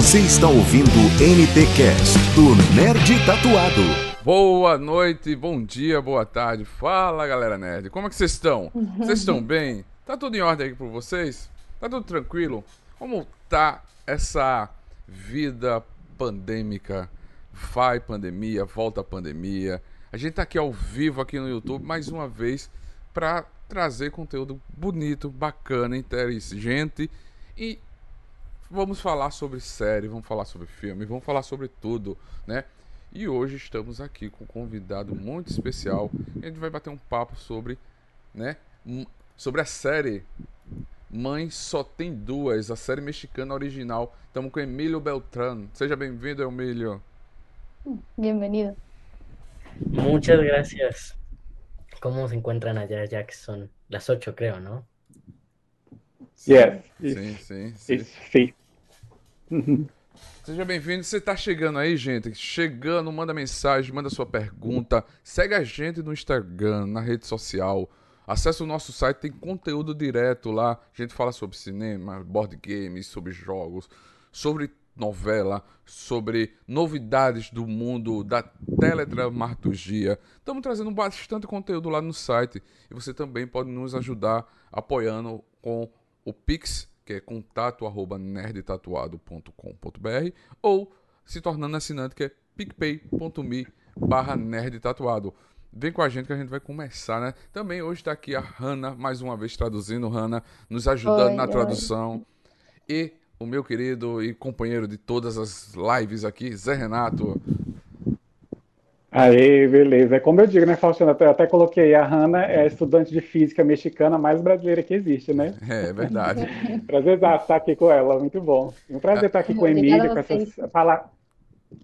Você está ouvindo NT Cast do Nerd Tatuado. Boa noite, bom dia, boa tarde. Fala galera nerd, como é que vocês estão? Vocês estão bem? Tá tudo em ordem aí por vocês? Tá tudo tranquilo? Como tá essa vida pandêmica? Vai pandemia, volta pandemia. A gente tá aqui ao vivo aqui no YouTube mais uma vez para trazer conteúdo bonito, bacana, inteligente e vamos falar sobre série, vamos falar sobre filme, vamos falar sobre tudo, né? E hoje estamos aqui com um convidado muito especial. a gente vai bater um papo sobre, né, sobre a série Mãe Só Tem Duas, a série mexicana original. Estamos com Emílio Beltrán. Seja bem-vindo, Emílio. Bienvenido. Muchas gracias. ¿Cómo se encuentran allá, Jackson? Las ocho, creo, ¿no? Sim, sim, sim. sim. Seja bem-vindo. Você está chegando aí, gente? Chegando, manda mensagem, manda sua pergunta. Segue a gente no Instagram, na rede social. Acesse o nosso site, tem conteúdo direto lá. A gente fala sobre cinema, board games, sobre jogos, sobre novela, sobre novidades do mundo da teledramaturgia. Estamos trazendo bastante conteúdo lá no site e você também pode nos ajudar apoiando com o Pix que é contato@nerdtatuado.com.br ou se tornando assinante que é picpay.me barra nerdtatuado. Vem com a gente que a gente vai começar, né? Também hoje está aqui a Hanna, mais uma vez traduzindo, Hanna, nos ajudando oi, na tradução. Oi. E o meu querido e companheiro de todas as lives aqui, Zé Renato. Aí, beleza. É como eu digo, né, Faustino? Eu até coloquei a Hanna, é a estudante de física mexicana mais brasileira que existe, né? É, é verdade. prazer estar aqui com ela, muito bom. Um prazer estar aqui com a Emília, com essa, falar,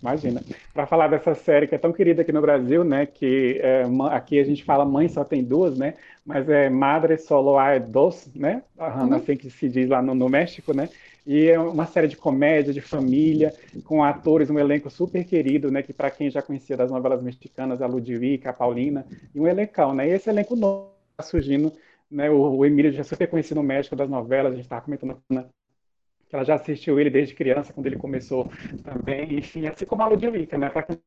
imagina, para falar dessa série que é tão querida aqui no Brasil, né? Que é, aqui a gente fala mãe só tem duas, né? Mas é Madre Solo hay dos, né? Uhum. assim que se diz lá no, no México, né? E é uma série de comédia, de família, com atores, um elenco super querido, né? Que para quem já conhecia das novelas mexicanas, a Ludwig, a Paulina, e um elencão, né? E esse elenco novo está surgindo, né? O, o Emílio já é super conhecido no México das novelas, a gente estava comentando né? que ela já assistiu ele desde criança, quando ele começou também, enfim, assim como a Ludwig, né? Para quem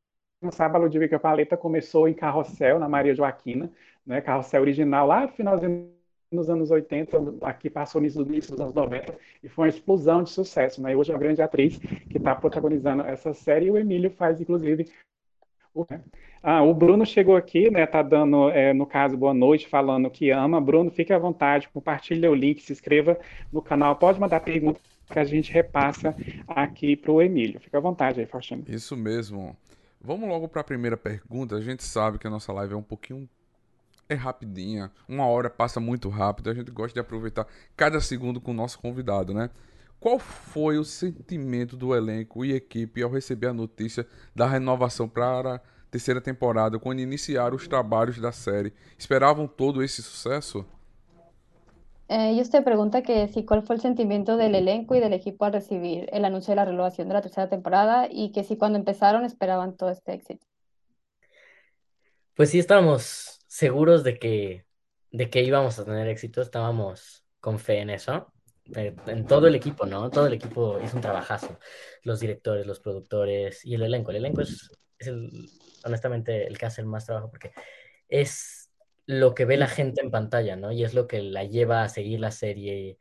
não sabe, a Ludwig Paleta começou em Carrossel, na Maria Joaquina, né? Carrossel original, lá no finalzinho nos anos 80, aqui passou nisso no início dos anos 90, e foi uma explosão de sucesso. Né? E hoje é uma grande atriz que está protagonizando essa série, e o Emílio faz, inclusive, o, né? ah, o Bruno chegou aqui, né? Tá dando, é, no caso, boa noite, falando que ama. Bruno, fique à vontade, compartilha o link, se inscreva no canal. Pode mandar pergunta que a gente repassa aqui para o Emílio. Fique à vontade aí, Faustino. Isso mesmo. Vamos logo para a primeira pergunta. A gente sabe que a nossa live é um pouquinho é rapidinha. Uma hora passa muito rápido. A gente gosta de aproveitar cada segundo com o nosso convidado, né? Qual foi o sentimento do elenco e equipe ao receber a notícia da renovação para a terceira temporada, quando iniciaram os trabalhos da série? Esperavam todo esse sucesso? Eh, y usted pregunta que si cuál fue el sentimiento del elenco y del equipo al recibir el anuncio de la renovación de la tercera temporada y que si cuando empezaron esperaban todo este éxito. Pues sí, estábamos seguros de que, de que íbamos a tener éxito, estábamos con fe en eso, eh, en todo el equipo, ¿no? Todo el equipo hizo un trabajazo, los directores, los productores y el elenco. El elenco es, es el, honestamente el que hace el más trabajo porque es lo que ve la gente en pantalla, ¿no? Y es lo que la lleva a seguir la serie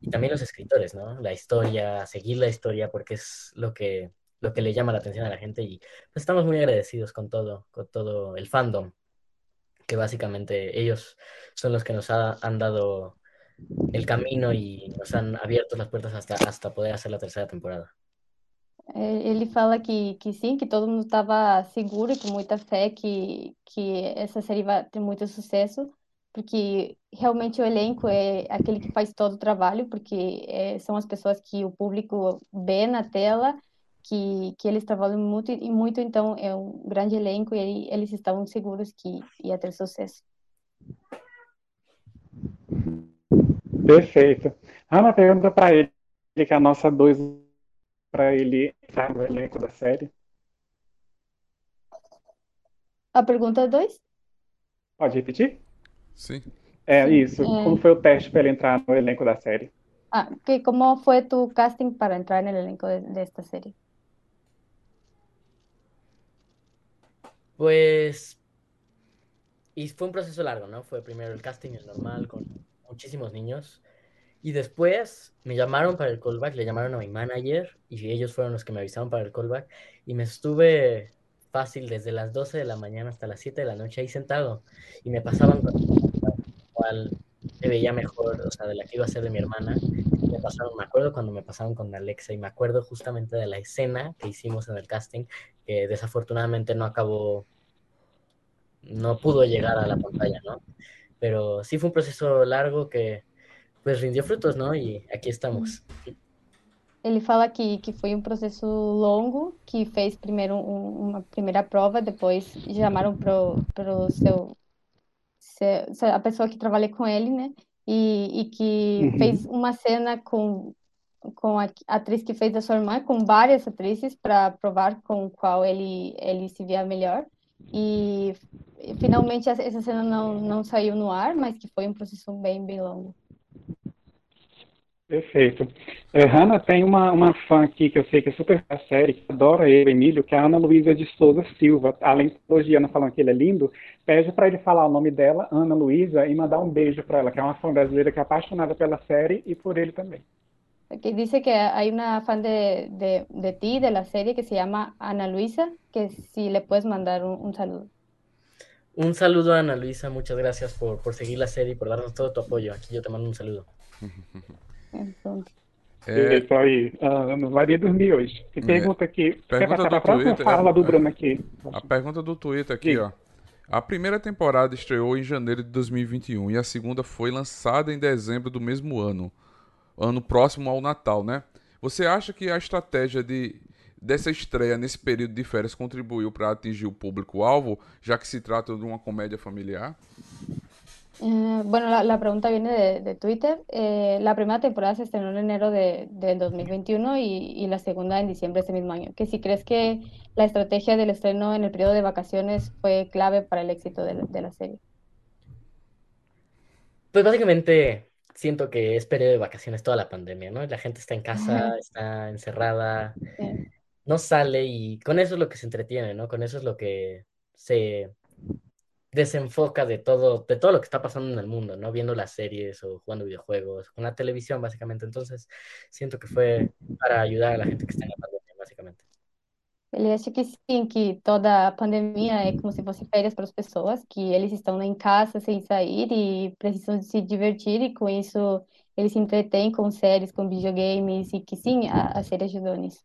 y también los escritores, ¿no? La historia, seguir la historia porque es lo que, lo que le llama la atención a la gente y pues estamos muy agradecidos con todo, con todo el fandom que básicamente ellos son los que nos ha, han dado el camino y nos han abierto las puertas hasta, hasta poder hacer la terceira temporada. Ele fala que, que sim, que todo mundo estava seguro e com muita fé que, que essa série vai ter muito sucesso, porque realmente o elenco é aquele que faz todo o trabalho, porque é, são as pessoas que o público vê na tela que, que eles trabalham muito e muito, então é um grande elenco e eles estavam seguros que ia ter sucesso. Perfeito. Ana pergunta para ele que é a nossa dois para ele estar no elenco da série. A pergunta 2? Pode repetir? Sim. É isso. É... Como foi o teste para ele entrar no elenco da série? Ah, ¿qué, ¿cómo fue tu casting para entrar en el elenco de, de esta Pues, y fue un proceso largo, ¿no? Fue primero el casting, el normal, con muchísimos niños. Y después me llamaron para el callback, le llamaron a mi manager y ellos fueron los que me avisaron para el callback. Y me estuve fácil desde las 12 de la mañana hasta las 7 de la noche ahí sentado. Y me pasaban cual me veía mejor, o sea, de la que iba a ser de mi hermana. Me pasaron, me acuerdo cuando me pasaron con Alexa y me acuerdo justamente de la escena que hicimos en el casting, que desafortunadamente no acabó, no pudo llegar a la pantalla, ¿no? Pero sí fue un proceso largo que pues rindió frutos, ¿no? E aqui estamos. Ele fala que, que foi um processo longo, que fez primeiro um, uma primeira prova, depois chamaram para o seu, seu, a pessoa que trabalha com ele, né? E, e que uhum. fez uma cena com, com a atriz que fez a sua irmã, com várias atrizes, para provar com qual ele, ele se via melhor. E finalmente essa cena não, não saiu no ar, mas que foi um processo bem, bem longo. Perfeito. É, Hanna tem uma, uma fã aqui que eu sei que é super da série, que adora ele, Emílio, que é a Ana Luísa de Souza Silva. Além de elogiando, falando que ele é lindo, pede para ele falar o nome dela, Ana Luísa, e mandar um beijo para ela, que é uma fã brasileira que é apaixonada pela série e por ele também. Que dice que hay una fan de, de, de ti, de la serie, que se llama Ana Luisa, que si le puedes mandar un, un saludo. Un saludo a Ana Luisa, muchas gracias por, por seguir la serie y por darnos todo tu apoyo. Aquí yo te mando un saludo. É... Isso aí, ah, não vai dormir hoje. Tem pergunta aqui. Pergunta do? Twitter, fala do Bruno aqui. A pergunta do Twitter aqui, Sim. ó. A primeira temporada estreou em janeiro de 2021 e a segunda foi lançada em dezembro do mesmo ano, ano próximo ao Natal, né? Você acha que a estratégia de dessa estreia nesse período de férias contribuiu para atingir o público-alvo, já que se trata de uma comédia familiar? Eh, bueno, la, pregunta viene de, Twitter. Eh, la primera temporada se estrenó en enero de, del 2021 y, la segunda en diciembre de ese mismo año. Que si crees que la estrategia del estreno en el periodo de vacaciones fue clave para el éxito de la, serie. Pues básicamente siento que es periodo de vacaciones toda la pandemia, ¿no? La gente está en casa, está encerrada, no sale y con eso es lo que se entretiene, ¿no? Con eso es lo que se desenfoca de todo, de todo lo que está pasando en el mundo, ¿no? Viendo las series o jugando videojuegos, con la televisión, básicamente. Entonces, siento que foi para ajudar a la gente que está na pandemia, basicamente. Ele acha que sim, que toda a pandemia é como se fosse férias para as pessoas, que eles estão em casa sem sair e precisam se divertir, e com isso eles se entretêm com séries, com videogames, e que sim, a, a série ajudou nisso.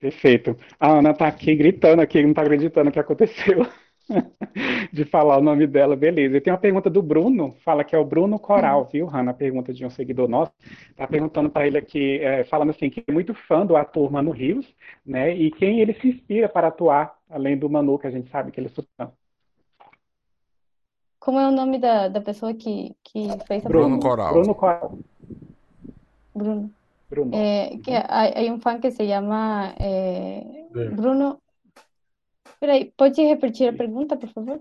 Perfeito. A Ana tá aqui gritando aqui, não tá acreditando o que aconteceu. de falar o nome dela, beleza. E tem uma pergunta do Bruno, fala que é o Bruno Coral, viu, Hanna? Pergunta de um seguidor nosso. Tá perguntando para ele aqui, é, falando assim, que é muito fã do ator Mano Rios, né? E quem ele se inspira para atuar, além do Manu, que a gente sabe que ele é super Como é o nome da, da pessoa que, que fez a Bruno pergunta? Coral. Bruno Coral. Bruno. Bruno. É, que há, um fã que se chama é, Bruno Peraí, pode repetir a pergunta, por favor?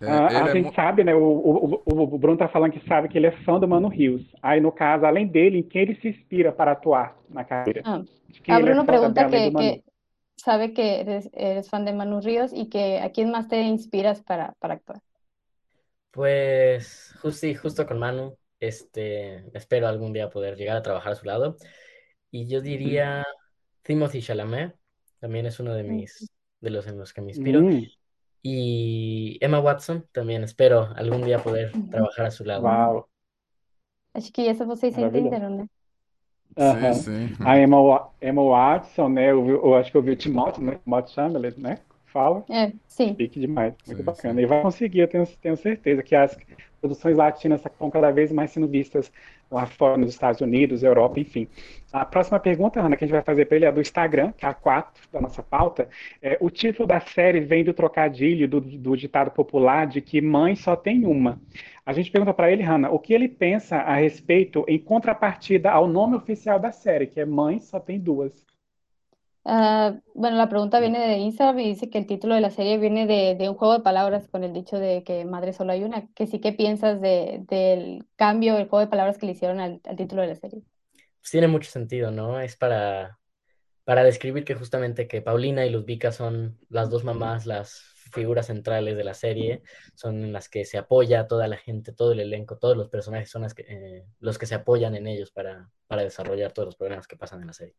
É, ah, a é gente é... sabe, né? O, o, o, Bruno tá falando que sabe que ele é fã do Mano Rios. Aí, no caso, além dele, em quem ele se inspira para atuar na carreira? Ah. A Bruno é pergunta que, que, sabe que eres, eres, fan de Manu Ríos y que a quién más te inspiras para, para actuar. Pues sí, justo con Manu, este, espero algún día poder llegar a trabajar a su lado. Y yo diría Timothy Chalamet, también es uno de mis de los en los que me inspiro. Mm. Y Emma Watson también espero algún dia poder trabalhar a seu lado. Uau. Acho que essa vocês entenderam, né? Uhum. Sim, sim. A Emma, Emma Watson, né? Eu, eu, acho que eu vi o Timóteo, né? Timóteo Chamberlain, né? Fala. É, sim. Fique demais, muito sim, bacana. Sim. E vai conseguir, eu tenho, tenho certeza que as produções latinas estão cada vez mais sendo vistas lá fora, nos Estados Unidos, Europa, enfim. A próxima pergunta, Ana, que a gente vai fazer para ele é do Instagram, que é a 4 da nossa pauta. É, o título da série vem do trocadilho do, do ditado popular de que mãe só tem uma. A gente pergunta para ele, Hanna, o que ele pensa a respeito em contrapartida ao nome oficial da série, que é Mãe Só Tem Duas. Uh, bueno, la pregunta viene de Instagram y dice que el título de la serie viene de, de, un juego de palabras con el dicho de que madre solo hay una. Que sí, ¿qué piensas de, del cambio, el juego de palabras que le hicieron al, al título de la serie? Pues tiene mucho sentido, ¿no? Es para, para describir que justamente que Paulina y Ludvika son las dos mamás, las figuras centrales de la serie, son en las que se apoya toda la gente, todo el elenco, todos los personajes son las que, eh, los que se apoyan en ellos para, para desarrollar todos los problemas que pasan en la serie.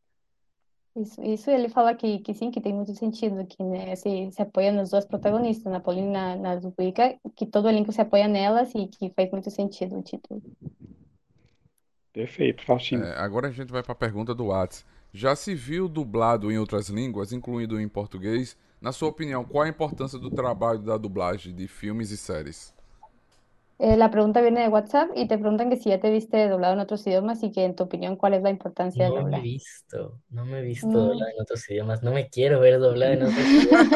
Isso, isso ele fala que, que sim, que tem muito sentido, que né, se, se apoia nos dois protagonistas, na Paulina e na, na Zubuica, que todo elenco se apoia nelas e que faz muito sentido o título. Perfeito, Faustino. É, agora a gente vai para a pergunta do Whats. Já se viu dublado em outras línguas, incluindo em português? Na sua opinião, qual a importância do trabalho da dublagem de filmes e séries? Eh, la pregunta viene de WhatsApp y te preguntan que si ya te viste doblado en otros idiomas y que en tu opinión, ¿cuál es la importancia del No me he visto, no me he visto doblada en otros idiomas, no me quiero ver doblada en otros idiomas.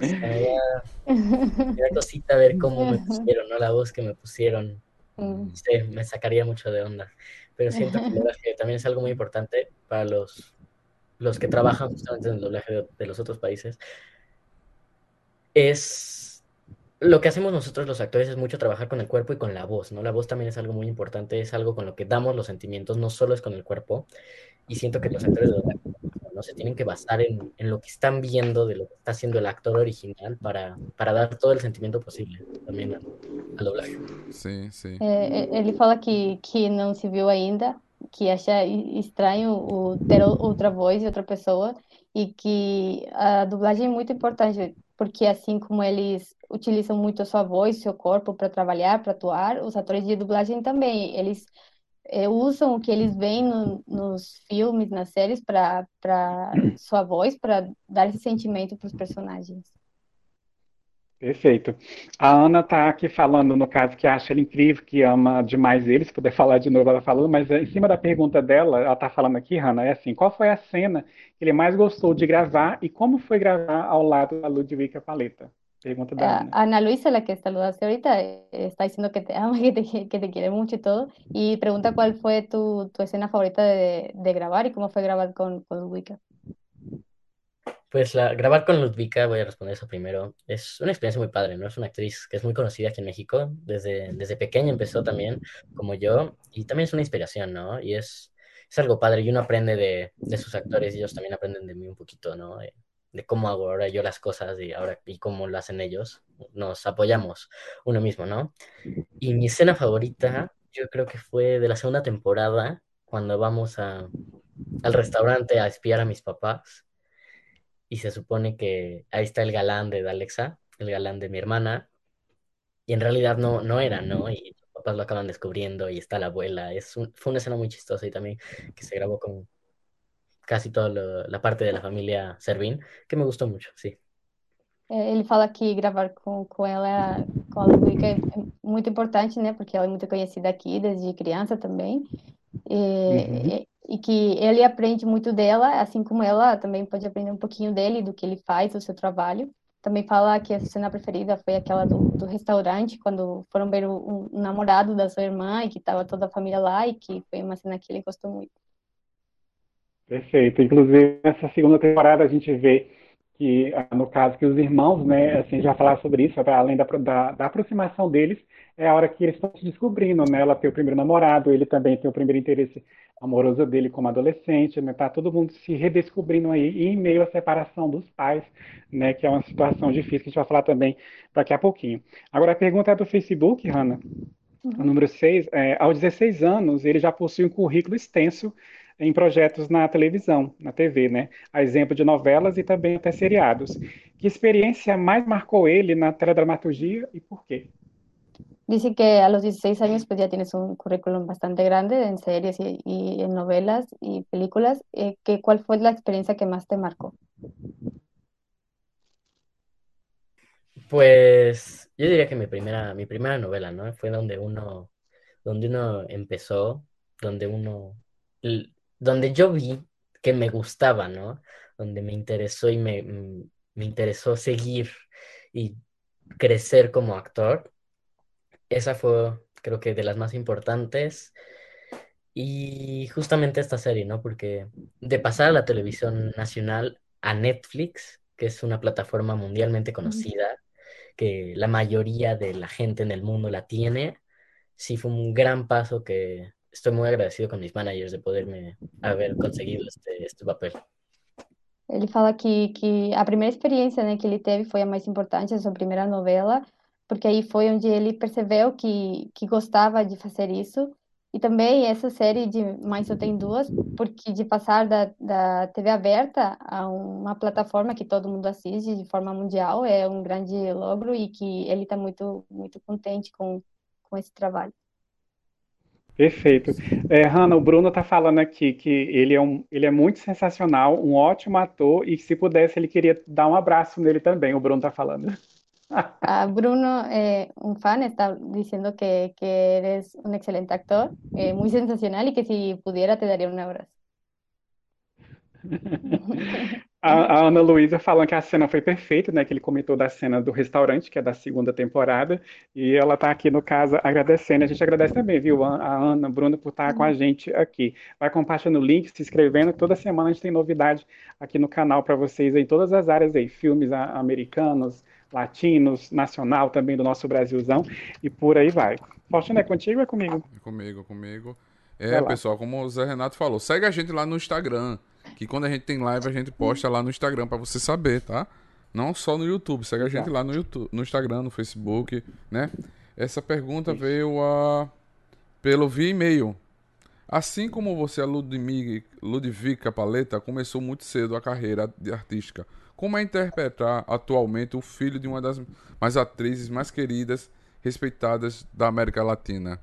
Me da, me da cosita ver cómo me pusieron, ¿no? La voz que me pusieron. Mm, Sí, me sacaría mucho de onda. Pero siento que el doblaje también es algo muy importante para los, los que trabajan justamente en el doblaje de, de los otros países. Es lo que hacemos nosotros los actores es mucho trabajar con el cuerpo y con la voz, ¿no? La voz también es algo muy importante, es algo con lo que damos los sentimientos, no solo es con el cuerpo. Y siento que los actores de doblaje no se tienen que basar en, en lo que están viendo de lo que está haciendo el actor original para, para dar todo el sentimiento posible también al, al doblaje. Sim, sim. É, é, ele fala que, que não se viu ainda, que acha estranho o, ter outra voz e outra pessoa, e que a dublagem é muito importante, porque assim como eles utilizam muito a sua voz, seu corpo para trabalhar, para atuar, os atores de dublagem também, eles é, usam o que eles veem no- nos filmes, nas séries, para sua voz, para dar esse sentimento para os personagens. Perfeito. A Ana está aqui falando, no caso, que acha ele incrível, que ama demais ele. Se puder falar de novo, ela falando, mas eh, em cima da pergunta dela, ela está falando aqui, Hannah, é assim: qual foi a cena que ele mais gostou de gravar e como foi gravar ao lado da Ludwika Paleta? Eh, Ana. Luisa, la que saludaste ahorita, eh, está diciendo que te ama, que te, que te quiere mucho y todo, y pregunta cuál fue tu, tu escena favorita de, de grabar y cómo fue grabar con, con Wicca. Pues la, grabar con Ludvika, voy a responder eso primero, es una experiencia muy padre, ¿no? Es una actriz que es muy conocida aquí en México, desde, desde pequeña empezó también, como yo, y también es una inspiración, ¿no? Y es, es algo padre, y uno aprende de, de sus actores, y ellos también aprenden de mí un poquito, ¿no? De, de cómo hago ahora yo las cosas y ahora y cómo lo hacen ellos, nos apoyamos uno mismo, ¿no? Y mi escena favorita, yo creo que fue de la segunda temporada, cuando vamos a, al restaurante a espiar a mis papás y se supone que ahí está el galán de Alexa, el galán de mi hermana, y en realidad no, no era, ¿no? Y papás lo acaban descubriendo y está la abuela. Es un- fue una escena muy chistosa y también que se grabó con casi toda lo- la parte de la familia Servín, que me gustó mucho, sí. Eh, Ele fala que gravar com, com ela, com a Ludwika, é é muito importante, né? Porque ela é muito conhecida aqui desde criança também. E, Uhum. e- e que ele aprende muito dela, assim como ela também pode aprender um pouquinho dele, do que ele faz, do seu trabalho. Também fala que a cena preferida foi aquela do, do restaurante, quando foram ver o, um, um namorado da sua irmã e que estava toda a família lá, e que foi uma cena que ele gostou muito. Perfeito. Inclusive, nessa segunda temporada a gente vê que, ah, no caso, que os irmãos, né, assim, já falar sobre isso, além da, da, da aproximação deles, é a hora que eles estão se descobrindo, né? Ela tem o primeiro namorado, ele também tem o primeiro interesse amoroso dele como adolescente, né? Tá todo mundo se redescobrindo aí, e em meio à separação dos pais, né? Que é uma situação difícil que a gente vai falar também daqui a pouquinho. Agora, a pergunta é do Facebook, Hanna. O número 6, é, aos 16 anos, ele já possui um currículo extenso em projetos na televisão, na TV, né? A exemplo de novelas e também até seriados. Que experiência mais marcou ele na teledramaturgia e por quê? Dice que a los 16 años pues ya tienes un currículum bastante grande en series y, y en novelas y películas. Eh, que, ¿cuál fue la experiencia que más te marcó? Pues yo diría que mi primera, mi primera novela, ¿no? Fue donde uno, donde uno empezó, donde uno, donde yo vi que me gustaba, ¿no? Donde me interesó y me, mm, me interesó seguir y crecer como actor. Esa fue, creo que, de las más importantes. Y justamente esta serie, ¿no? Porque de pasar a la televisión nacional a Netflix, que es una plataforma mundialmente conocida, que la mayoría de la gente en el mundo la tiene, sí fue un gran paso que estoy muy agradecido con mis managers de poderme haber conseguido este, este papel. Ele fala que, que a primeira experiência né, que ele teve foi a mais importante, a sua primeira novela, porque aí foi onde ele percebeu que, que gostava de fazer isso. E também essa série de Mãe Só Tem Duas, porque de passar da, da TV aberta a uma plataforma que todo mundo assiste de forma mundial é um grande logro e que ele está muito, muito contente com, com esse trabalho. Perfeito. É, Hanna, o Bruno está falando aqui que ele é, um, ele é muito sensacional, um ótimo ator, e se pudesse, ele queria dar um abraço nele também, o Bruno está falando. Ah, Bruno, eh, un fan, está diciendo que, que eres un excelente actor, eh, muy sensacional y que si pudiera te daría un abrazo. A, a Ana Luísa falando que a cena foi perfeita, né? Que ele comentou da cena do restaurante, que é da segunda temporada, e ela está aqui no caso agradecendo. A gente agradece também, viu, a Ana, Bruno, por estar com a gente aqui. Vai compartilhando o link, se inscrevendo. Toda semana a gente tem novidade aqui no canal para vocês em todas as áreas aí, filmes americanos, latinos, nacional também do nosso Brasilzão, e por aí vai. Faustino, é contigo ou é comigo? É comigo, comigo. É, pessoal, como o Zé Renato falou, segue a gente lá no Instagram. Que quando a gente tem live, a gente posta lá no Instagram para você saber, tá? Não só no YouTube, segue a gente lá no YouTube, no Instagram, no Facebook, né? Essa pergunta veio a pelo via e-mail. Assim como você, a Ludvica Paleta, começou muito cedo a carreira artística, como é interpretar atualmente o filho de uma das mais atrizes mais queridas, respeitadas da América Latina?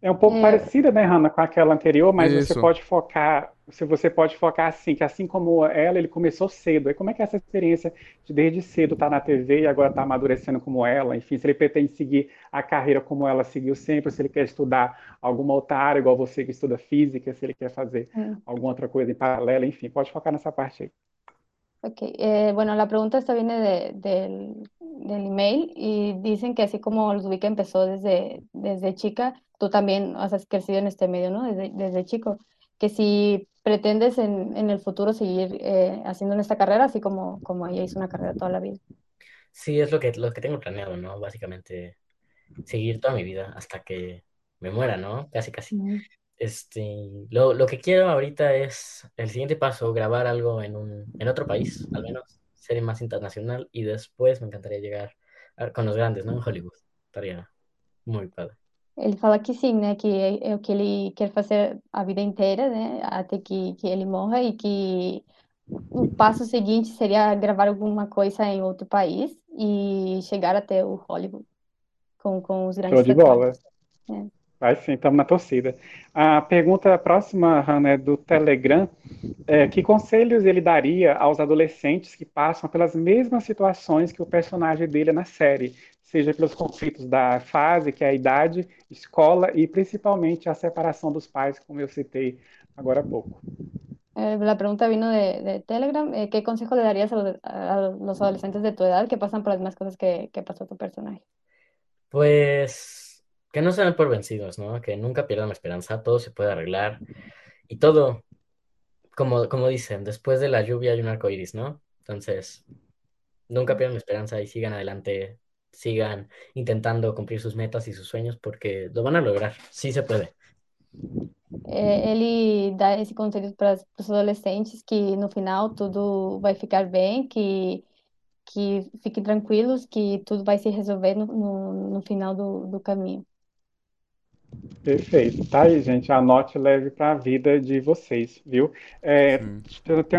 É um pouco é. parecida, né, Hanna, com aquela anterior, mas Isso. você pode focar, se você pode focar assim, que assim como ela, ele começou cedo. Aí como é que é essa experiência de desde cedo estar tá na TV e agora estar tá amadurecendo como ela? Enfim, se ele pretende seguir a carreira como ela seguiu sempre, se ele quer estudar alguma outra área, igual você que estuda física, se ele quer fazer é. alguma outra coisa em paralelo, enfim, pode focar nessa parte aí. Ok, eh, bueno, la pregunta esta viene de, del, del, email y dicen que así como Ludwika empezó desde, desde chica, tú también has crecido en este medio, ¿no? Desde, desde chico. Que si pretendes en, en el futuro seguir eh, haciendo en esta carrera, así como, como ella hizo una carrera toda la vida. Sí, es lo que, lo que tengo planeado, ¿no? Básicamente, seguir toda mi vida hasta que me muera, ¿no? Casi, casi. Este, lo, lo, que quiero ahorita es el siguiente paso, grabar algo en, un, en otro país, al menos ser más internacional, y después me encantaría llegar a, con los grandes, ¿no? En Hollywood. Estaría muy padre. Ele fala que sim, né? Que é, o que ele quer fazer a vida inteira, né? Até que, que ele morra e que o passo seguinte seria gravar alguma coisa em outro país e chegar até o Hollywood com, com os grandes Show de bola. É. Vai sim, estamos na torcida. A pergunta próxima, Hannah, é do Telegram. É, que conselhos ele daria aos adolescentes que passam pelas mesmas situações que o personagem dele é na série, seja pelos conflitos da fase, que é a idade, escola e principalmente a separação dos pais, como eu citei agora há pouco? Eh, la pregunta vino de, de Telegram. Eh, ¿Qué consejo le darías a los, a los, adolescentes de tu edad que pasan por las mismas cosas que, que pasó tu personaje? Pues que no se den por vencidos, ¿no? Que nunca pierdan la esperanza, todo se puede arreglar y todo, como, como dicen, después de la lluvia hay un arco iris, ¿no? Entonces, nunca pierdan la esperanza y sigan adelante, sigan intentando cumplir sus metas y sus sueños porque lo van a lograr, sí se puede. É, ele dá esse conselho para os adolescentes que no final tudo vai ficar bem, que que fiquem tranquilos, que tudo vai se resolver no, no, no final do, do caminho. Perfeito. Tá aí, gente. Anote e leve para a vida de vocês, viu? É,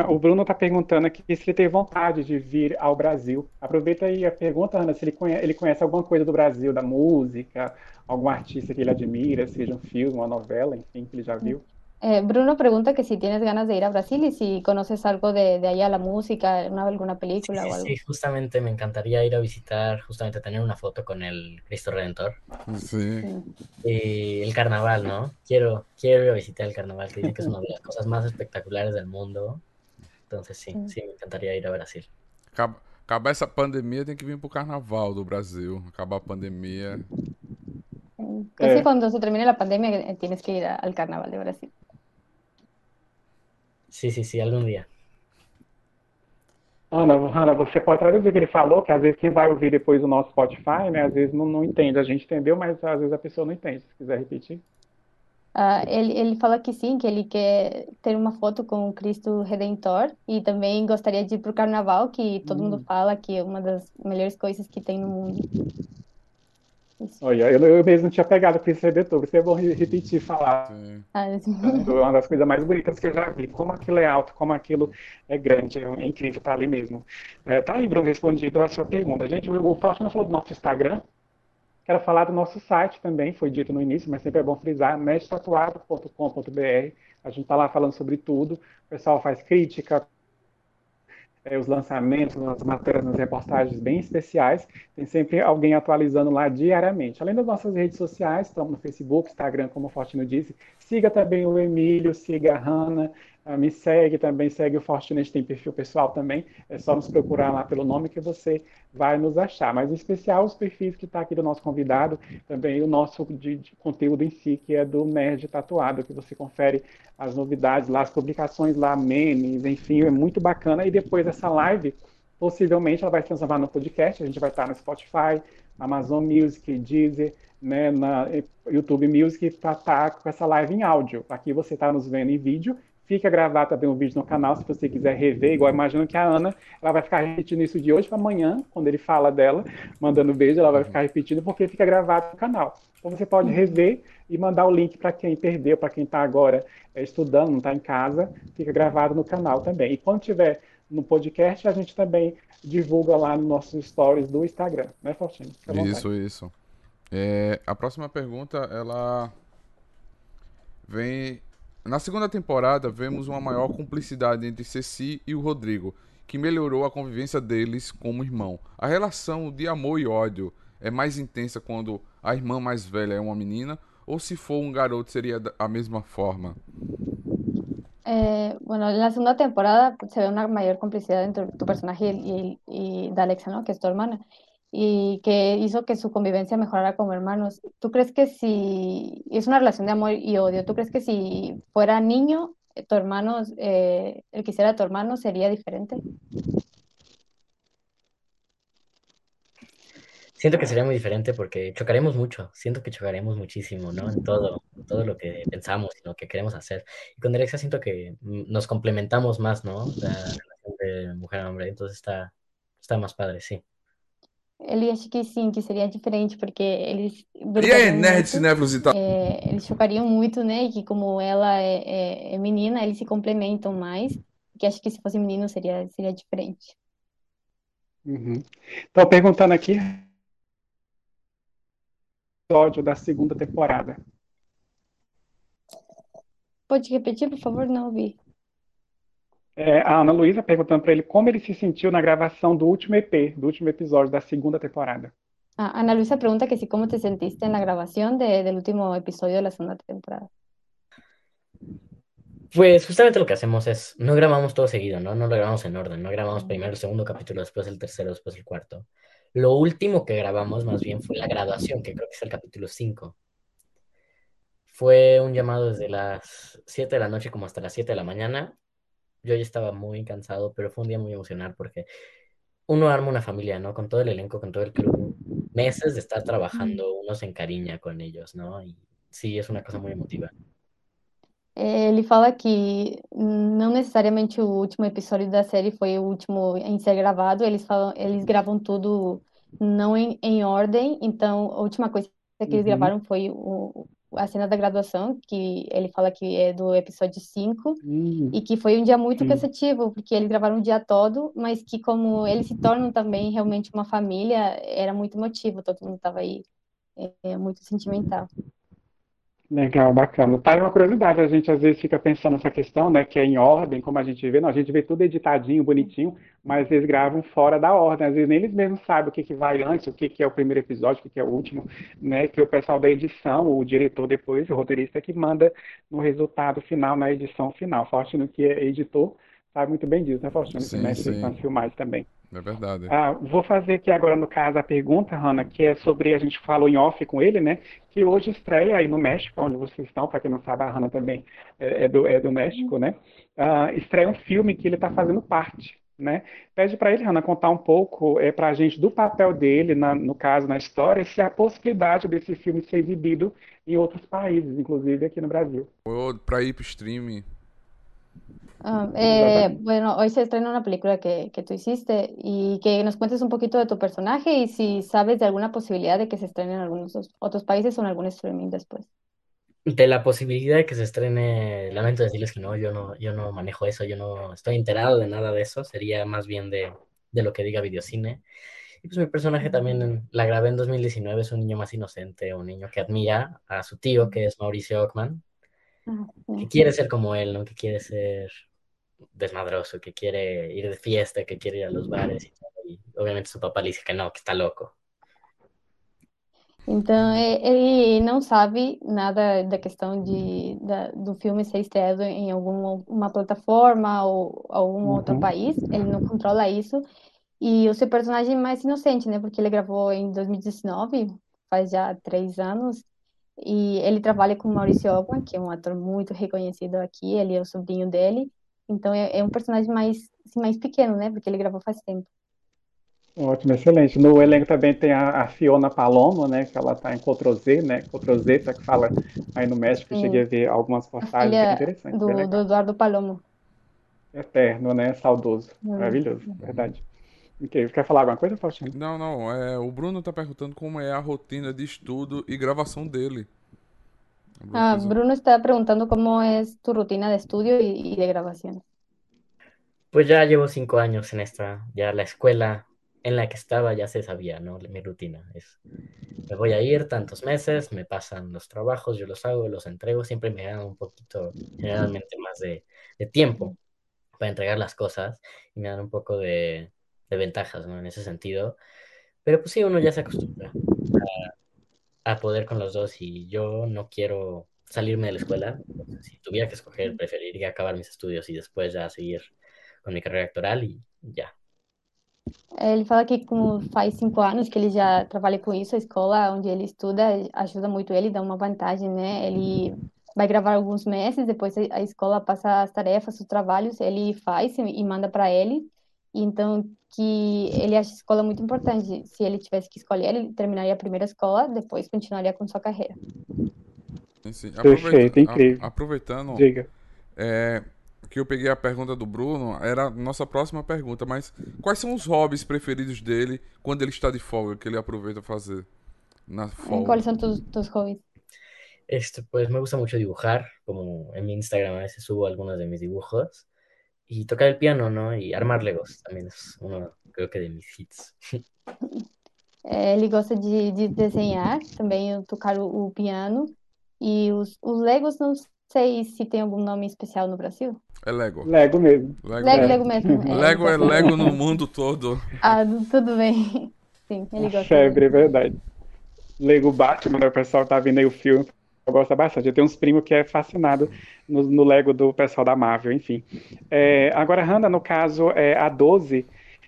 o Bruno está perguntando aqui se ele tem vontade de vir ao Brasil. Aproveita aí a pergunta, Ana, se ele conhece, ele conhece alguma coisa do Brasil, da música, algum artista que ele admira, seja um filme, uma novela, enfim, que ele já viu. Eh, Bruno pregunta que si tienes ganas de ir a Brasil y si conoces algo de, de allá, la música, una, alguna película sí, o algo. Sí, justamente me encantaría ir a visitar, justamente tener una foto con el Cristo Redentor. Sí. Y el carnaval, ¿no? Quiero, quiero ir a visitar el carnaval, que dicen que es una de las cosas más espectaculares del mundo. Entonces sí, sí, me encantaría ir a Brasil. Acaba, acaba essa pandemia, tem que vir pro carnaval do Brasil. Acabar a pandemia. Casi cuando se termine la pandemia tienes que ir al carnaval de Brasil. Sí, sí, sí, algún día. Ana, Ana, você pode traduzir o que ele falou, que às vezes quem vai ouvir depois o nosso Spotify, né, às vezes não, não entende. A gente entendeu, mas às vezes a pessoa não entende. Se quiser repetir. Uh, ele, ele fala que sim, que ele quer ter uma foto com o Cristo Redentor e também gostaria de ir para o Carnaval, que todo hum. mundo fala que é uma das melhores coisas que tem no mundo. Olha, eu, eu mesmo não tinha pegado Cristo Redentor, você é bom repetir falar. É uma das coisas mais bonitas que eu já vi. Como aquilo é alto, como aquilo é grande, é incrível estar tá ali mesmo. É, tá aí, Bruno, respondido a sua pergunta. Gente, o Faustino falou do nosso Instagram, Quero falar do nosso site também, foi dito no início, mas sempre é bom frisar, mestratatuado.com.br. A gente está lá falando sobre tudo. O pessoal faz crítica, é, os lançamentos, as matérias, as reportagens bem especiais. Tem sempre alguém atualizando lá diariamente. Além das nossas redes sociais, estamos no Facebook, Instagram, como o Fortino disse. Siga também o Emílio, siga a Hanna, me segue também, segue o Fortunate, tem perfil pessoal também. É só nos procurar lá pelo nome que você vai nos achar. Mas em especial os perfis que está aqui do nosso convidado, também o nosso de, de, conteúdo em si, que é do Nerd Tatuado, que você confere as novidades lá, as publicações lá, memes, enfim, é muito bacana. E depois dessa live, possivelmente ela vai se transformar no podcast, a gente vai estar no Spotify, Amazon Music, Deezer, né, na YouTube Music para estar tá com essa live em áudio. Aqui você está nos vendo em vídeo Fica gravado também um vídeo no canal, se você quiser rever, igual imagino que a Ana, ela vai ficar repetindo isso de hoje para amanhã, quando ele fala dela, mandando beijo, ela vai ficar repetindo porque fica gravado no canal. Então você pode rever e mandar o link para quem perdeu, para quem está agora é, estudando, não está em casa, fica gravado no canal também. E quando tiver no podcast, a gente também divulga lá nos nossos stories do Instagram, né, Faustino? Isso, isso. É, a próxima pergunta, ela vem na segunda temporada, vemos uma maior cumplicidade entre Ceci e o Rodrigo, que melhorou a convivência deles como irmão. A relação de amor e ódio é mais intensa quando a irmã mais velha é uma menina, ou se for um garoto seria a mesma forma? Eh, bueno, en la segunda temporada se ve una mayor complicidad entre tu personaje y, y, y de Alexa, ¿no? Que es tu hermana. Y que hizo que su convivencia mejorara como hermanos. ¿Tú crees que si es una relación de amor y odio, tú crees que si fuera niño, eh, tu hermano, eh, el que hiciera tu hermano, sería diferente? Siento que sería muy diferente porque chocaremos mucho, siento que chocaremos muchísimo, ¿no? En todo, todo lo que pensamos y lo que queremos hacer. Y con Alexia siento que nos complementamos más, ¿no? La relación de mujer a hombre, entonces está, está más padre, sí. Ele acha que sim, que seria diferente, porque eles. E aí, nerds cinéfilos e tal? É, eles chocariam muito, né? E que como ela é, é, é, menina, eles se complementam mais. Que acho que se fosse menino seria, seria diferente. Uhum. Então, perguntando aqui. Episódio da segunda temporada. Pode repetir, por favor? Não ouvi. É, a Ana Luísa perguntando para ele como ele se sentiu na gravação do último EP, do último episódio da segunda temporada. Ah, Ana Luisa pregunta que si cómo te sentiste en la grabación de, del último episodio de la segunda temporada. Pues justamente lo que hacemos es, no grabamos todo seguido, ¿no? No lo grabamos en orden, no grabamos primero el segundo capítulo, después el tercero, después el cuarto. Lo último que grabamos más bien fue la graduación, que creo que es el capítulo 5. Fue un llamado desde las 7 de la noche como hasta las 7 de la mañana yo ya estaba muy cansado, pero fue un día muy emocional porque uno arma una familia, ¿no? Con todo el elenco, con todo el club, meses de estar trabajando, uno se encariña con ellos, ¿no? Y sí, es uma coisa muito emotiva. Ele fala que não necessariamente o último episódio da série foi o último em ser gravado, eles falam, eles gravam tudo não em, em ordem, então a última coisa que eles uhum. gravaram foi o, a cena da graduação, que ele fala que é do episódio 5, uhum. e que foi um dia muito uhum. cansativo, porque eles gravaram o dia todo, mas que como eles se tornam também realmente uma família, era muito emotivo, todo mundo estava aí é, muito sentimental. Legal, bacana. Tá aí uma curiosidade, a gente às vezes fica pensando nessa questão, né, que é em ordem, como a gente vê, não, a gente vê tudo editadinho, bonitinho, mas eles gravam fora da ordem, às vezes nem eles mesmos sabem o que, que vai antes, o que, que é o primeiro episódio, o que, que é o último, né, que o pessoal da edição, o diretor depois, o roteirista que manda no resultado final, na edição final. Faustino, que é editor, sabe muito bem disso, né, Faustino, sim, que mexe com as filmagens também. É verdade. Ah, vou fazer aqui agora, no caso, a pergunta, Hanna, que é sobre, a gente falou em off com ele, né? Que hoje estreia aí no México, onde vocês estão, para quem não sabe, a Hanna também é, é do, é do México, né? Ah, estreia um filme que ele está fazendo parte, né? Pede para ele, Hanna, contar um pouco é, para a gente do papel dele, na, no caso, na história, se há possibilidade desse filme ser exibido em outros países, inclusive aqui no Brasil. Para ir para o streaming. Ah, eh, bueno, hoy se estrena una película que, que tú hiciste y que nos cuentes un poquito de tu personaje y si sabes de alguna posibilidad de que se estrene en algunos otros países o en algún streaming después. De la posibilidad de que se estrene, lamento decirles que no, yo no, yo no manejo eso, yo no estoy enterado de nada de eso, sería más bien de, de lo que diga Videocine. Y pues mi personaje también la grabé en 2019, es un niño más inocente, un niño que admira a su tío, que es Mauricio Ockman, Ah, que quiere ser como él, ¿no? Que quiere ser desmadroso, que quiere ir de fiesta, que quiere ir a los bares y todo. Y obviamente su papá le dice que no, que está loco. Então, ele não sabe nada da questão de, da- do filme ser estreado em alguma uma plataforma ou algum outro Uhum. país, ele não controla isso. E o seu personagem é mais inocente, né? Porque ele gravou em 2019, faz já três anos, e ele trabalha com Maurício Ogman, que é um ator muito reconhecido aqui, ele é o sobrinho dele. Então, é, é um personagem mais, assim, mais pequeno, né? Porque ele gravou faz tempo. Ótimo, excelente. No elenco também tem a, a Fiona Palomo, né? Que ela está em Cotrozê, né? Cotrozeta, que fala aí no México. Sim. cheguei a ver algumas postagens, bem filha interessante, bem do, do. Eduardo Palomo. Eterno, né? Saudoso. Hum. Maravilhoso, verdade. Ok, quer falar alguma coisa, Faustino? Não, não. É, o Bruno tá perguntando como é a rotina de estudo e gravação dele. Ah, Bruno está preguntando cómo es tu rutina de estudio y, y de grabación. Pues ya llevo cinco años en esta, ya la escuela en la que estaba ya se sabía, ¿no? Mi rutina es, me voy a ir tantos meses, me pasan los trabajos, yo los hago, los entrego, siempre me dan un poquito, generalmente más de, de tiempo para entregar las cosas y me dan un poco de, de ventajas, ¿no? En ese sentido. Pero pues sí, uno ya se acostumbra a, a poder con los dos y yo no quiero salirme de la escuela. Si tuviera que escoger, preferiría acabar mis estudios y después ya seguir con mi carreira actoral e já. Ele fala que como faz cinco anos que ele já trabalha com isso, a escola onde ele estuda ajuda muito ele, dá uma vantagem, né? Ele vai gravar alguns meses, depois a escola passa as tarefas, os trabalhos, ele faz e manda para ele. Então, que ele acha a escola muito importante. Se ele tivesse que escolher, ele terminaria a primeira escola, depois continuaria com sua carreira. Sim. Perfeito, incrível. aproveitando, Diga. é, que eu peguei a pergunta do Bruno, era a nossa próxima pergunta, mas quais são os hobbies preferidos dele quando ele está de folga, que ele aproveita fazer na folga? Quais são tus, tus hobbies? Este, pues me gusta mucho dibujar, como en mi Instagram a veces subo algunos de mis dibujos y tocar el piano, ¿no? Y armar Legos también es uno, creo que de mis hits. É, ele gosta de, de desenhar, também tocar o, o piano. E os, os Legos, não sei se tem algum nome especial no Brasil. É Lego. Lego mesmo. Lego, Lego, É. Lego mesmo. É, Lego é Lego no mundo todo. Ah, tudo bem. Sim, ele gosta. Febre, é verdade. Lego Batman, o pessoal tá vendo aí o filme. Eu gosto bastante. Eu tenho uns primos que é fascinado no, no Lego do pessoal da Marvel, enfim. É, agora, Hanna, no caso, é, a 12,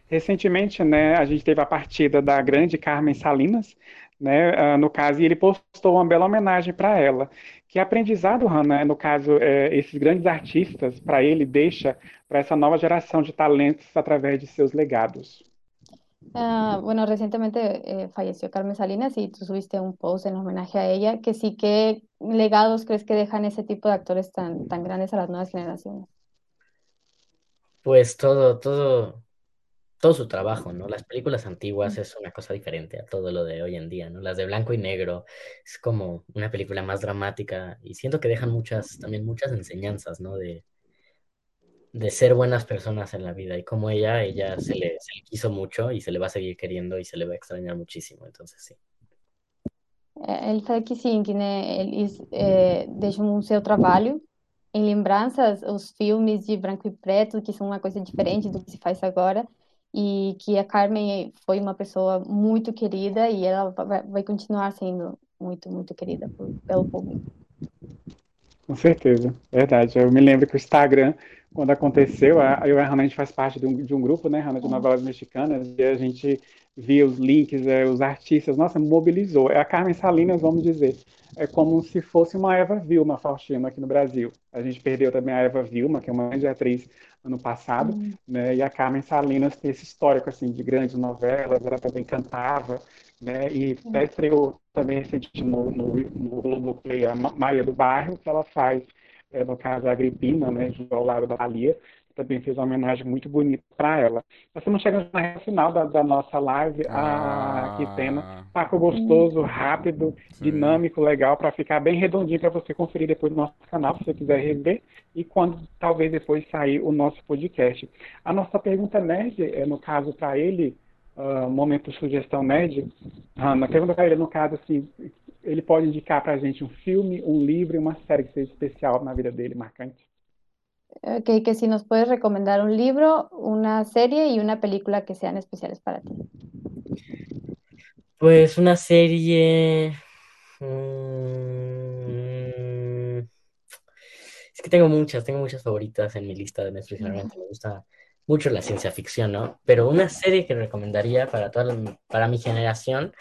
recentemente, né, a gente teve a partida da grande Carmen Salinas, né, ah, no caso, e ele postou uma bela homenagem para ela. Que aprendizado, Hanna, no caso, é, esses grandes artistas, para ele, deixa para essa nova geração de talentos através de seus legados. Ah, bueno, recientemente eh, falleció Carmen Salinas y tú subiste un post en homenaje a ella, que sí, ¿qué legados crees que dejan ese tipo de actores tan, tan grandes a las nuevas generaciones? Pues todo, todo, todo su trabajo, ¿no? Las películas antiguas es una cosa diferente a todo lo de hoy en día, ¿no? Las de blanco y negro es como una película más dramática y siento que dejan muchas, también muchas enseñanzas, ¿no? De, de ser buenas personas en la vida y como ella, ella se le, se le quiso mucho y se le va a seguir queriendo y se le va a extrañar muchísimo, entonces sí. Ele fala que sim, que né, eles é, deixam o seu trabalho em lembranças, os filmes de branco e preto, que são uma coisa diferente do que se faz agora, e que a Carmen foi uma pessoa muito querida e ela vai, vai continuar sendo muito, muito querida por- pelo público. Com certeza, verdade. Eu me lembro que o Instagram quando aconteceu, eu e a Hannah, a gente faz parte de um, de um grupo, né, Hannah, de novelas mexicanas, e a gente via os links, é, os artistas, nossa, mobilizou. É a Carmen Salinas, vamos dizer, é como se fosse uma Eva Vilma Faustino aqui no Brasil. A gente perdeu também a Eva Vilma, que é uma grande atriz ano passado, uhum. né? E a Carmen Salinas tem esse histórico assim de grandes novelas, ela também cantava, né? E uhum. até estreou também recentemente no, no, no Globoplay a Maria do Bairro, que ela faz, é, no caso a Agripina, né? Ao lado da Thalia, também fez uma homenagem muito bonita para ela. Nós estamos chegando na reta final da, da, nossa live, ah, aqui tema, papo gostoso, rápido, sim. dinâmico, legal, para ficar bem redondinho para você conferir depois no nosso canal, se você quiser rever, e quando talvez depois sair o nosso podcast. A nossa pergunta nerd, é, no caso para ele, uh, momento sugestão nerd, Ana, pergunta para ele, no caso, assim, ele pode indicar para a gente um filme, um livro e uma série que seja especial na vida dele, marcante. Okay, que si nos puedes recomendar un libro, una serie y una película que sean especiales para ti. Pues una serie. Mm, es que tengo muchas, tengo muchas favoritas en mi lista de Netflix. Realmente me gusta mucho la ciencia ficción, ¿no? Pero una serie que recomendaría para toda para mi generación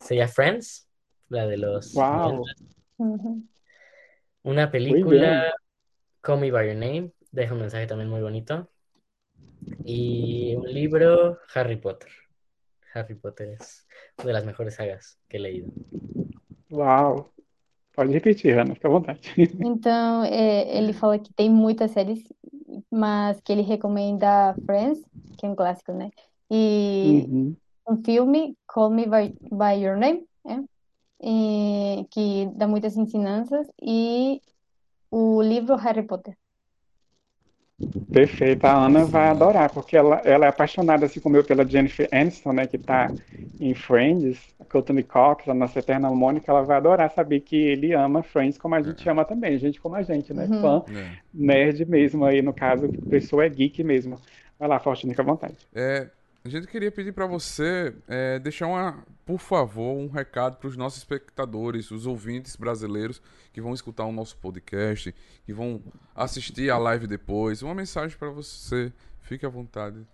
sería Friends, la de los. Wow. Una película Call Me By Your Name, deja un mensaje también muy bonito. Y un libro, Harry Potter. Harry Potter es una de las mejores sagas que he leído. Uau! Pode repetir, Ana, fica à vontade. Então, é, ele falou que tem muitas séries, mas que ele recomenda Friends, que é um clássico, né? E uhum. um filme, Call Me By, By Your Name, é? E, que dá muitas ensinanças, e o livro Harry Potter. Perfeito, a Ana vai adorar, porque ela, ela é apaixonada, assim como eu, pela Jennifer Aniston, né, que está em Friends, a Courtney Cox, a nossa eterna Mônica, ela vai adorar saber que ele ama Friends como a gente é. ama também, gente como a gente, né, uhum. fã, é. nerd mesmo, aí no caso, pessoa é geek mesmo. Vai lá, Faustino, fica à vontade. É, a gente queria pedir para você é, deixar, uma, por favor, um recado para os nossos espectadores, os ouvintes brasileiros que vão escutar o nosso podcast, que vão assistir a live depois. Uma mensagem para você, fique à vontade.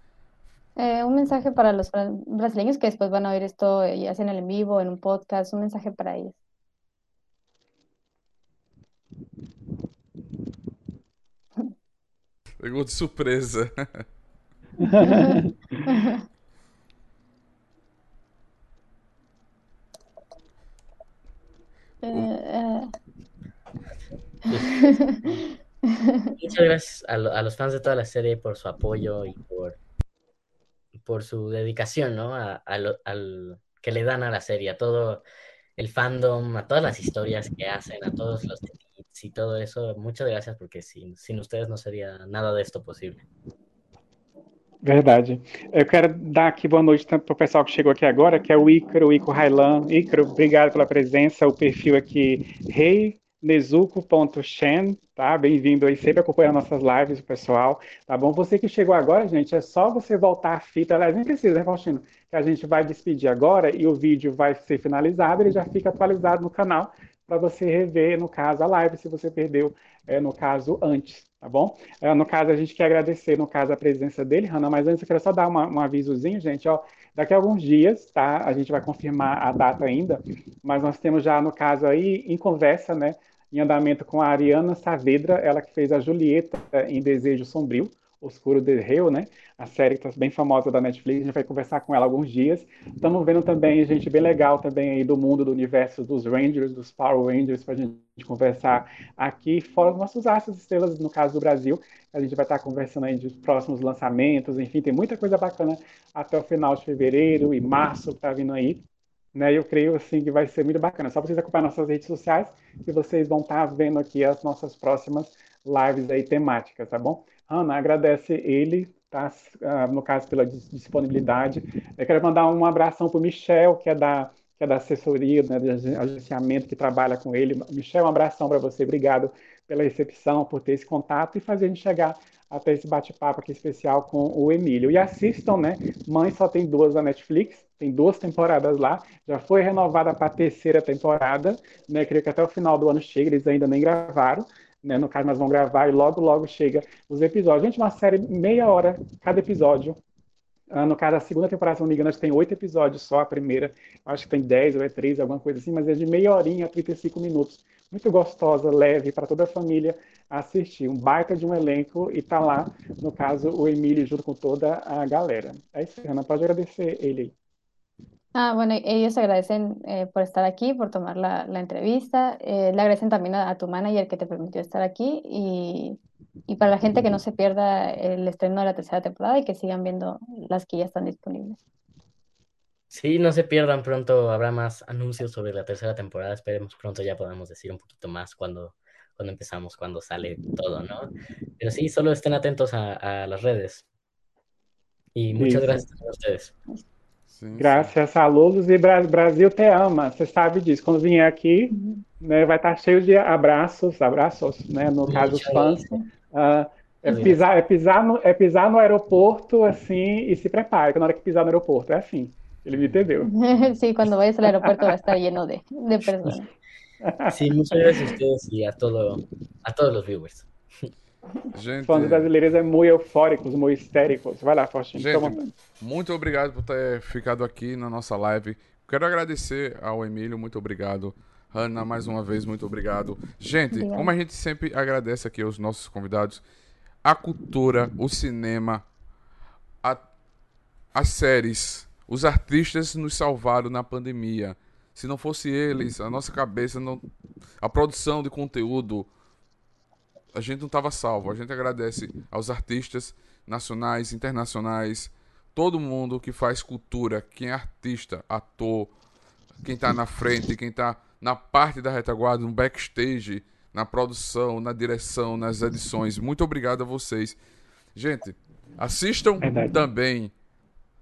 É, um mensagem para os brasileiros que depois vão ouvir isto e hacen el en vivo, em um podcast, um mensagem para eles. Pegou de surpresa. Muchas gracias a, a, los fans de toda la serie por su apoyo y por, por su dedicación, ¿no? Lo, al que le dan a la serie, a todo el fandom, a todas las historias que hacen, a todos los y todo eso. Muchas gracias porque sin, sin ustedes no sería nada de esto posible. Verdade. Eu quero dar aqui boa noite para o pessoal que chegou aqui agora, que é o Ícaro, o Ico Railan. Ícaro, obrigado pela presença. O perfil aqui, reinezuko.shen, tá? Bem-vindo aí, sempre acompanhando nossas lives, pessoal, tá bom? Você que chegou agora, gente, é só você voltar a fita, aliás, nem precisa, né, Faustino? Que a gente vai despedir agora e o vídeo vai ser finalizado, ele já fica atualizado no canal para você rever, no caso, a live, se você perdeu, é, no caso, antes, tá bom? É, no caso, a gente quer agradecer, no caso, a presença dele, Hanna, mas antes eu quero só dar uma, um avisozinho, gente, ó, daqui a alguns dias, tá? A gente vai confirmar a data ainda, mas nós temos já, no caso aí, em conversa, né, em andamento com a Ariana Saavedra, ela que fez a Julieta em Desejo Sombrio, Oscuro de Rio, né? A série que está bem famosa da Netflix, a gente vai conversar com ela alguns dias. Estamos vendo também gente bem legal também aí do mundo, do universo dos Rangers, dos Power Rangers, para a gente conversar aqui, fora os nossos astros estrelas, no caso do Brasil. A gente vai estar conversando aí de próximos lançamentos, enfim, tem muita coisa bacana até o final de fevereiro e março que está vindo aí. Né, eu creio assim que vai ser muito bacana. Só vocês acompanhar nossas redes sociais que vocês vão estar vendo aqui as nossas próximas lives aí temáticas, tá bom? Ana, agradece ele, tá? Uh, no caso, pela disponibilidade. Eu quero mandar um abração para o Michel, que é da, que é da assessoria, né, de agenciamento, que trabalha com ele. Michel, um abração para você. Obrigado pela recepção, por ter esse contato e fazer a gente chegar até esse bate-papo aqui especial com o Emílio. E assistam, né? Mãe só tem duas da Netflix, tem duas temporadas lá, já foi renovada para a terceira temporada, né? Creio que até o final do ano chega, eles ainda nem gravaram. Né? No caso, nós vamos gravar e logo, logo chega os episódios. Gente, uma série meia hora cada episódio. Uh, no caso, a segunda temporada, se não me engano, tem oito episódios só, a primeira, acho que tem dez ou é três, alguma coisa assim, mas é de meia horinha a 35 minutos. Muito gostosa, leve, para toda a família assistir. Um baita de um elenco e tá lá, no caso, o Emílio junto com toda a galera. É isso, Ana, pode agradecer ele aí. Ah, bueno, ellos agradecen eh, por estar aquí, por tomar la, la entrevista. Eh, le agradecen también a, a, tu manager que te permitió estar aquí y, y, para la gente que no se pierda el estreno de la tercera temporada y que sigan viendo las que ya están disponibles. Sí, no se pierdan pronto, habrá más anuncios sobre la tercera temporada. Esperemos pronto ya podamos decir un poquito más cuando, cuando empezamos, cuando sale todo, ¿no? Pero sí, solo estén atentos a, a las redes. Y muchas sí. gracias a ustedes. Sim, Graças sim. a Lulus e Brasil te ama, você sabe disso. Quando vier aqui, uhum. né, vai estar cheio de abraços, abraços, né, no caso os fãs. Uh, é pisar, é, pisar no, é pisar no aeroporto assim e se prepare, que na hora que pisar no aeroporto, é assim. Ele me entendeu. sí, quando vayas ao aeroporto vai estar lleno de, de pessoas. Sí, muchas gracias a ustedes y a, todo, a todos los viewers. Gente... Fãs brasileiros é muito eufóricos, muito histéricos. Vai lá, Faustinho. Gente, toma. muito obrigado por ter ficado aqui na nossa live. Quero agradecer ao Emílio, muito obrigado. Ana, mais uma vez, muito obrigado. Gente, obrigado. como a gente sempre agradece aqui aos nossos convidados, a cultura, o cinema, a, as séries, os artistas nos salvaram na pandemia. Se não fosse eles, a nossa cabeça, não, a produção de conteúdo, a gente não estava salvo. A gente agradece aos artistas nacionais, internacionais, todo mundo que faz cultura, quem é artista, ator, quem está na frente, quem está na parte da retaguarda, no backstage, na produção, na direção, nas edições. Muito obrigado a vocês. Gente, assistam Verdade. também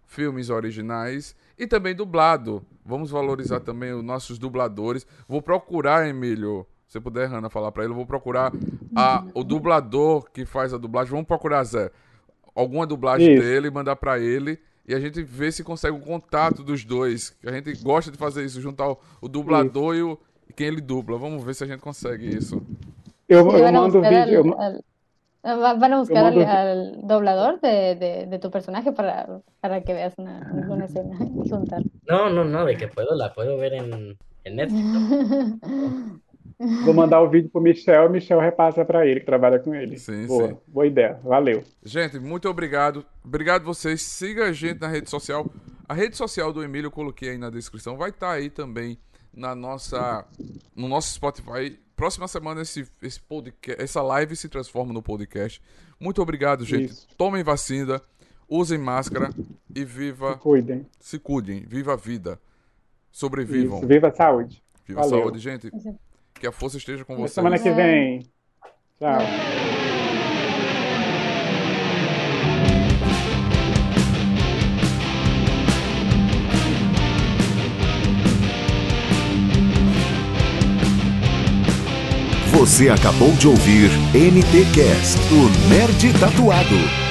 filmes originais e também dublado. Vamos valorizar também os nossos dubladores. Vou procurar, Emílio, se puder, Hanna, falar para ele, eu vou procurar a, o dublador que faz a dublagem. Vamos procurar, Zé, alguma dublagem isso. dele, mandar para ele e a gente vê se consegue o um contato dos dois. A gente gosta de fazer isso, juntar o, o dublador e, o, e quem ele dubla. Vamos ver se a gente consegue isso. Eu, eu mando vídeo. Eu... Van a buscar al, al, doblador de, de, de, tu personaje para, para que veas una, alguna escena y juntar. No, no, no, de que puedo, la puedo ver en, en Netflix. Vou mandar o vídeo pro Michel, o Michel repassa para ele, que trabalha com ele. Sim, boa, sim. boa ideia. Valeu. Gente, muito obrigado. Obrigado vocês. Siga a gente na rede social. A rede social do Emílio eu coloquei aí na descrição. Vai estar tá aí também na nossa no nosso Spotify. Próxima semana esse, esse podcast, essa live se transforma no podcast. Muito obrigado, gente. Isso. Tomem vacina, usem máscara e viva. Se cuidem. Se cuidem. Viva a vida. Sobrevivam. Isso. Viva a saúde. Viva Valeu. a saúde, gente. Que a força esteja com vocês. Semana que vem. Tchau. Você acabou de ouvir NTcast, o Nerd Tatuado.